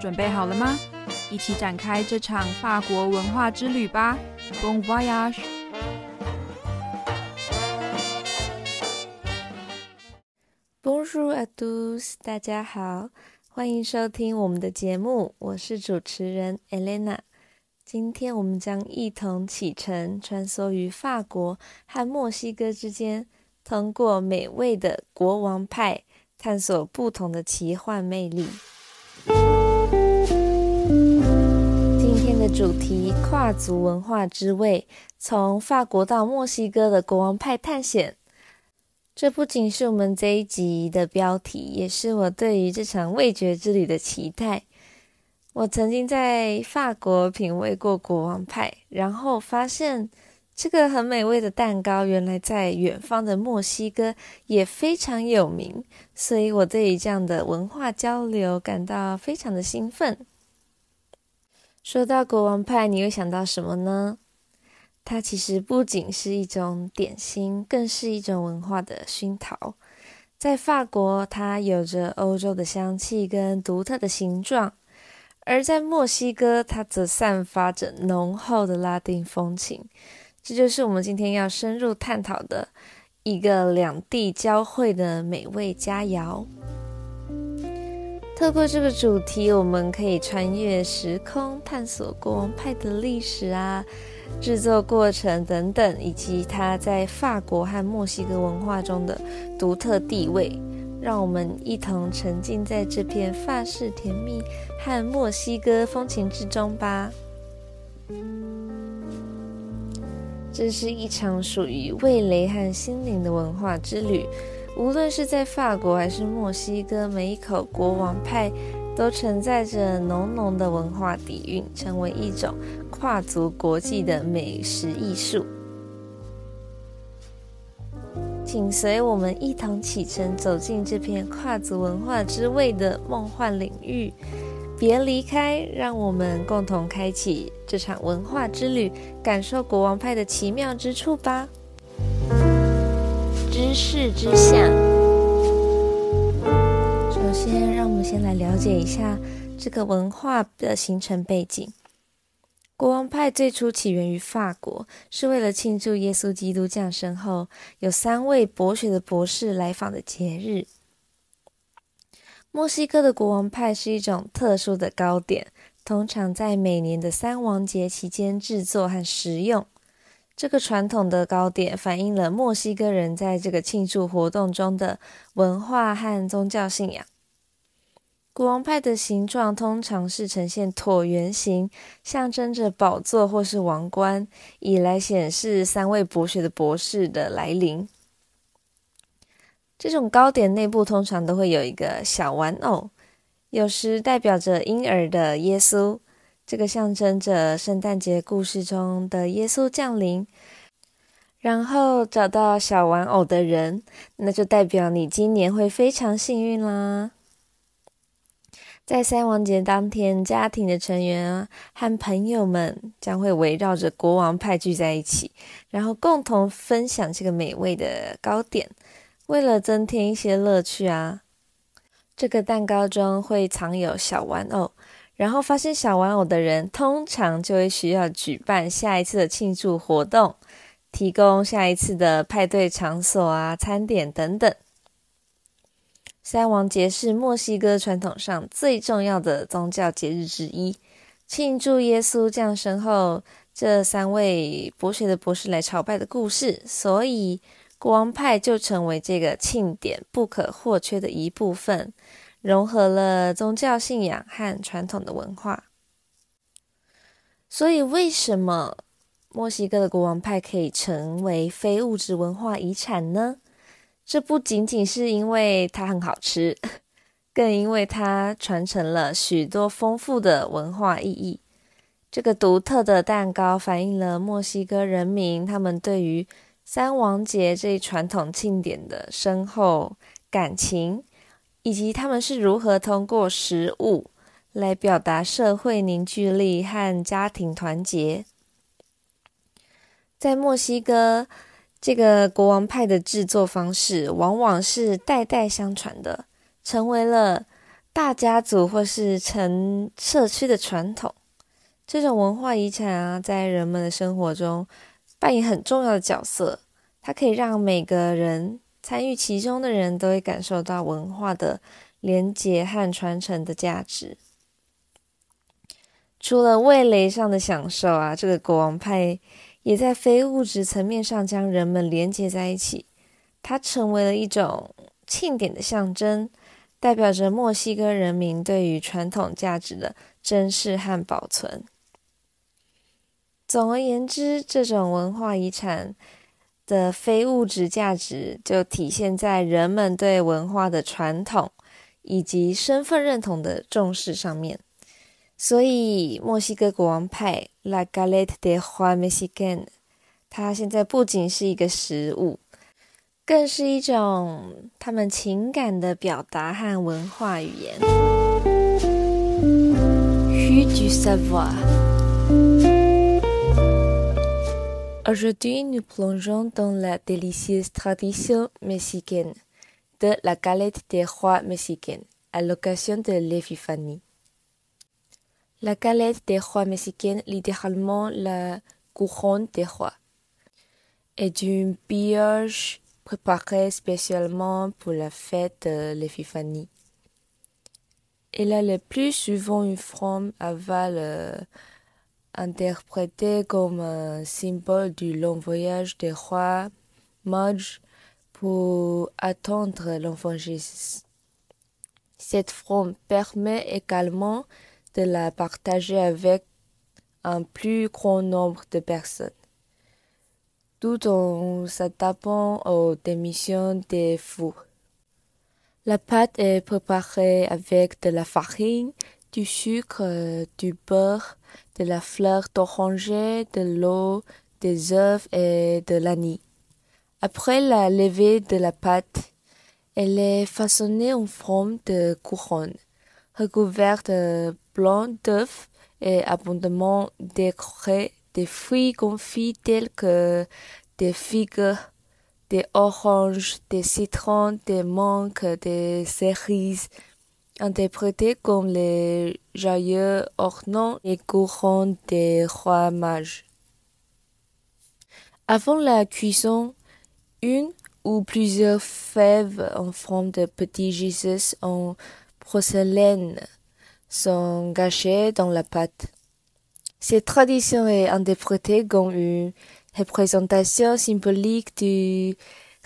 准备好了吗？一起展开这场法国文化之旅吧！Bon voyage！Bonjour à tous，大家好，欢迎收听我们的节目，我是主持人 Elena。今天我们将一同启程，穿梭于法国和墨西哥之间，通过美味的国王派，探索不同的奇幻魅力。主题：跨族文化之味，从法国到墨西哥的国王派探险。这不仅是我们这一集的标题，也是我对于这场味觉之旅的期待。我曾经在法国品味过国王派，然后发现这个很美味的蛋糕，原来在远方的墨西哥也非常有名，所以我对于这样的文化交流感到非常的兴奋。说到国王派，你又想到什么呢？它其实不仅是一种点心，更是一种文化的熏陶。在法国，它有着欧洲的香气跟独特的形状；而在墨西哥，它则散发着浓厚的拉丁风情。这就是我们今天要深入探讨的一个两地交汇的美味佳肴。透过这个主题，我们可以穿越时空，探索国王派的历史啊。制作过程等等，以及它在法国和墨西哥文化中的独特地位，让我们一同沉浸在这片法式甜蜜和墨西哥风情之中吧。这是一场属于味蕾和心灵的文化之旅，无论是在法国还是墨西哥，每一口国王派。都承载着浓浓的文化底蕴，成为一种跨足国际的美食艺术。请随我们一同启程，走进这片跨足文化之味的梦幻领域。别离开，让我们共同开启这场文化之旅，感受国王派的奇妙之处吧。知识之下。首先，让我们先来了解一下这个文化的形成背景。国王派最初起源于法国，是为了庆祝耶稣基督降生后有三位博学的博士来访的节日。墨西哥的国王派是一种特殊的糕点，通常在每年的三王节期间制作和食用。这个传统的糕点反映了墨西哥人在这个庆祝活动中的文化和宗教信仰。国王派的形状通常是呈现椭圆形，象征着宝座或是王冠，以来显示三位博学的博士的来临。这种糕点内部通常都会有一个小玩偶，有时代表着婴儿的耶稣，这个象征着圣诞节故事中的耶稣降临。然后找到小玩偶的人，那就代表你今年会非常幸运啦。在三王节当天，家庭的成员和朋友们将会围绕着国王派聚在一起，然后共同分享这个美味的糕点。为了增添一些乐趣啊，这个蛋糕中会藏有小玩偶，然后发现小玩偶的人，通常就会需要举办下一次的庆祝活动，提供下一次的派对场所啊、餐点等等。三王节是墨西哥传统上最重要的宗教节日之一，庆祝耶稣降生后这三位博学的博士来朝拜的故事，所以国王派就成为这个庆典不可或缺的一部分，融合了宗教信仰和传统的文化。所以，为什么墨西哥的国王派可以成为非物质文化遗产呢？这不仅仅是因为它很好吃，更因为它传承了许多丰富的文化意义。这个独特的蛋糕反映了墨西哥人民他们对于三王节这一传统庆典的深厚感情，以及他们是如何通过食物来表达社会凝聚力和家庭团结。在墨西哥。这个国王派的制作方式往往是代代相传的，成为了大家族或是成社区的传统。这种文化遗产啊，在人们的生活中扮演很重要的角色。它可以让每个人参与其中的人都会感受到文化的连结和传承的价值。除了味蕾上的享受啊，这个国王派也在非物质层面上将人们连结在一起。它成为了一种庆典的象征，代表着墨西哥人民对于传统价值的珍视和保存。总而言之，这种文化遗产的非物质价值就体现在人们对文化的传统以及身份认同的重视上面。所以，墨西哥国王派 （La Galette de Juan Mexican） 它现在不仅是一个食物，更是一种他们情感的表达和文化语言。Hu du savoir。Aujourd'hui, nous plongeons dans la délicieuse tradition mexicaine de la galette des rois mexicaine à l'occasion de l'Epiphanie. La galette des rois mexicaine, littéralement la couronne des rois, est une brioche préparée spécialement pour la fête de l'Epiphanie. Elle a le plus souvent une forme aval interprété comme un symbole du long voyage des rois mages pour attendre l'enfant Jésus. Cette forme permet également de la partager avec un plus grand nombre de personnes, tout en s'adaptant aux démissions des fous. La pâte est préparée avec de la farine, du sucre, du beurre, de la fleur d'oranger, de l'eau, des œufs et de l'anis. Après la levée de la pâte, elle est façonnée en forme de couronne, recouverte de blanc d'œufs et abondamment décorée de fruits confits tels que des figues, des oranges, des citrons, des mangues, des cerises, interprétés comme les joyeux ornants et courants des rois mages. Avant la cuisson, une ou plusieurs fèves en forme de petits Jésus en porcelaine sont gâchées dans la pâte. Cette tradition est interprétée comme une représentation symbolique du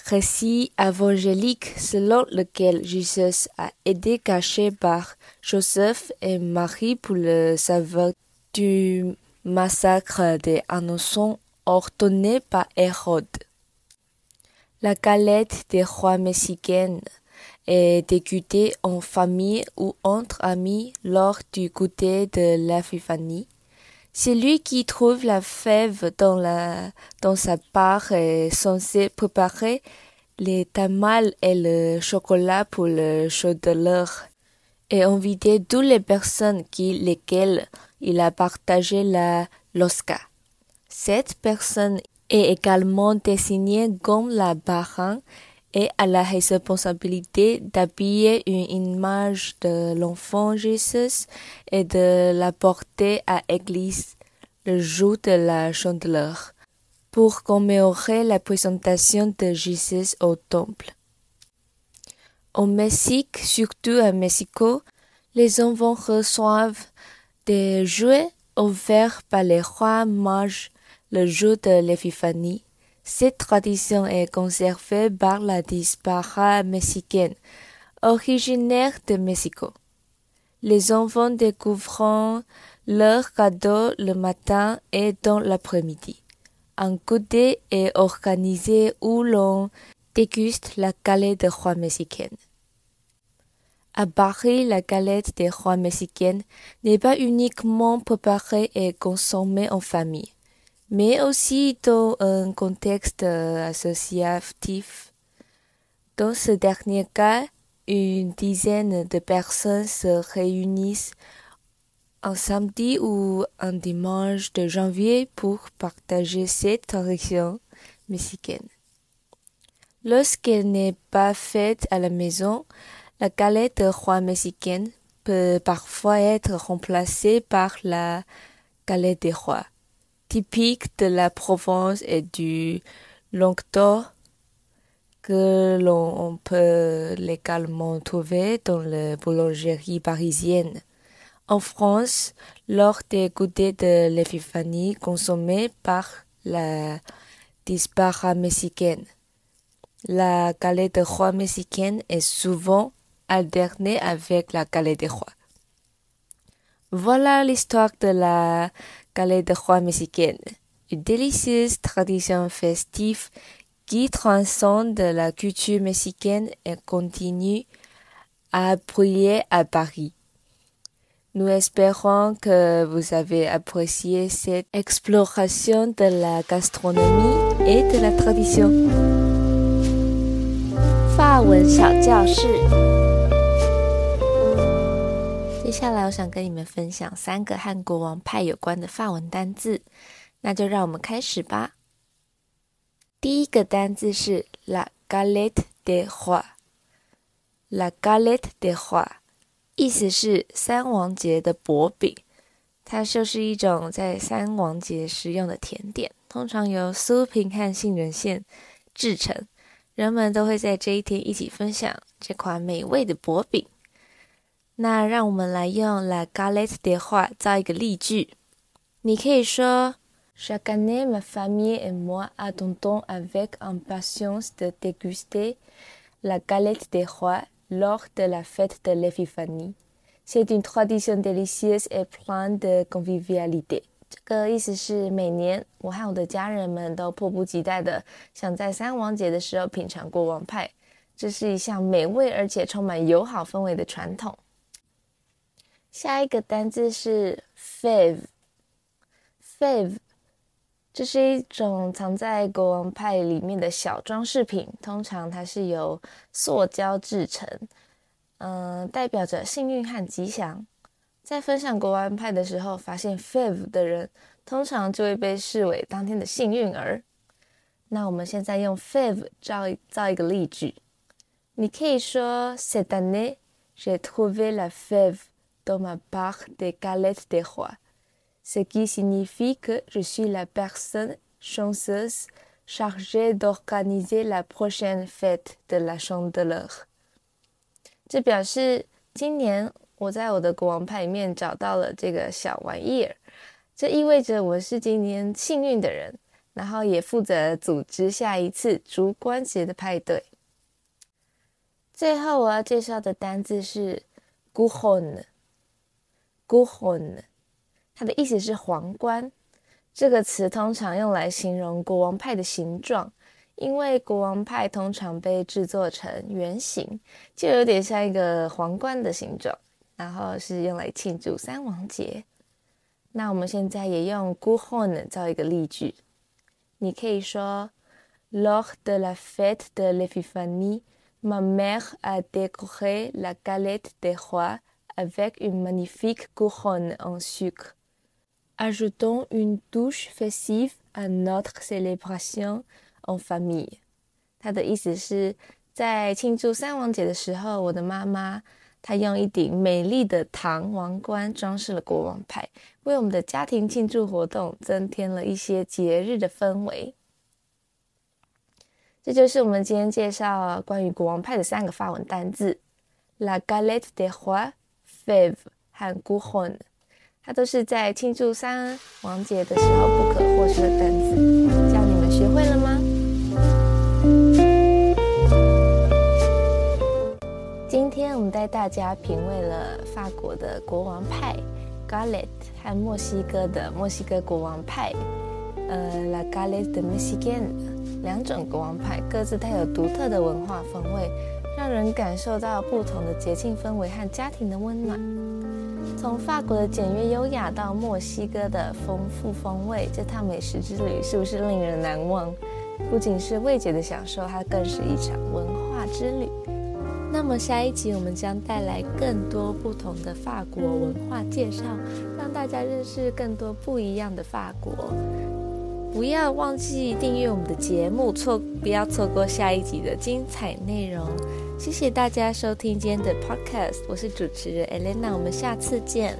récit évangélique selon lequel Jésus a été caché par Joseph et Marie pour le savoir du massacre des innocents ordonné par Hérode. La galette des rois mexicaines est dégustée en famille ou entre amis lors du goûter de la. Celui qui trouve la fève dans, la, dans sa part est censé préparer les tamales et le chocolat pour le l'heure et inviter toutes les personnes qui, lesquelles il a partagé la losca. Cette personne est également désignée comme la baran et a la responsabilité d'habiller une image de l'enfant Jésus et de la porter à l'église le jour de la chandeleur pour commémorer la présentation de Jésus au temple. Au Mexique, surtout à Mexico, les enfants reçoivent des jouets offerts par les rois mages le jour de l'Épiphanie cette tradition est conservée par la diaspora mexicaine, originaire de Mexico. Les enfants découvrent leur cadeau le matin et dans l'après-midi. Un goûter est organisé où l'on déguste la galette de roi mexicaine. À Paris, la galette des rois mexicaine n'est pas uniquement préparée et consommée en famille mais aussi dans un contexte associatif. Dans ce dernier cas, une dizaine de personnes se réunissent un samedi ou un dimanche de janvier pour partager cette tradition mexicaine. Lorsqu'elle n'est pas faite à la maison, La galette roi mexicaine peut parfois être remplacée par la galette des rois, typique de la Provence et du Languedoc, que l'on peut légalement trouver dans les boulangeries parisiennes. En France, lors des goûters de l'épiphanie consommés par la dispara mexicaine, la galette de roi mexicaine est souvent alternée avec la galette de roi. Voilà l'histoire de la galette de roi mexicaine, une délicieuse tradition festive qui transcende la culture mexicaine et continue à briller à Paris. Nous espérons que vous avez apprécié cette exploration de la gastronomie et de la tradition. 接下来我想跟你们分享三个和国王派有关的法文单字，那就让我们开始吧。第一个单字是 la galette des rois，la galette des rois，意思是三王节的薄饼，它就是一种在三王节食用的甜点，通常由酥皮和杏仁馅制成，人们都会在这一天一起分享这款美味的薄饼。那让我们来用 la galette des rois 造一个例句，你可以说。Chaque année, ma famille et moi attendons avec impatience de déguster la galette des rois lors de la fête de l'Épiphanie. C'est une tradition délicieuse et pleine de convivialité. 这个意思是，每年我和我的家人们都迫不及待的想在三王节的时候品尝国王派。这是一项美味而且充满友好氛围的传统。下一个单字是 fave，fave。这是一种藏在国王派里面的小装饰品，通常它是由塑胶制成，嗯，代表着幸运和吉祥。在分享国王派的时候，发现 fave 的人，通常就会被视为当天的幸运儿。那我们现在用 fave 造造一个例句，你可以说：Cette année, j'ai trouvé la fave dans ma part des galettes des rois. ce qui signifie que je suis la personne chanceuse chargée d'organiser la prochaine fête de la chandeleur。这表示今年我在我的国王派里面找到了这个小玩意儿，这意味着我是今年幸运的人，然后也负责组织下一次烛光节的派对。最后我要介绍的单字是 g u h o n “guhon”，guhon。它的意思是皇冠，这个词通常用来形容国王派的形状，因为国王派通常被制作成圆形，就有点像一个皇冠的形状，然后是用来庆祝三王节。那我们现在也用 Gouhon 造一个例句，你可以说：Lors de la fête de l'Épiphanie, ma mère a décoré la galette des rois avec une magnifique couronne en sucre. Ajoutons une douche festive à notre célébration en famille。它的意思是，在庆祝三王节的时候，我的妈妈她用一顶美丽的糖王冠装饰了国王牌，为我们的家庭庆祝活动增添了一些节日的氛围。这就是我们今天介绍关于国王派的三个发文单字：la galette des rois、fève 和 Guhong，。它都是在庆祝三王节的时候不可或缺的单词，这样你们学会了吗？今天我们带大家品味了法国的国王派 （Galette） 和墨西哥的墨西哥国王派（呃，La Galette de Mexican） 两种国王派，各自带有独特的文化风味，让人感受到不同的节庆氛围和家庭的温暖。从法国的简约优雅到墨西哥的丰富风味，这趟美食之旅是不是令人难忘？不仅是味觉的享受，它更是一场文化之旅。那么下一集我们将带来更多不同的法国文化介绍，让大家认识更多不一样的法国。不要忘记订阅我们的节目，错不要错过下一集的精彩内容。谢谢大家收听今天的 Podcast，我是主持人 Elena，我们下次见。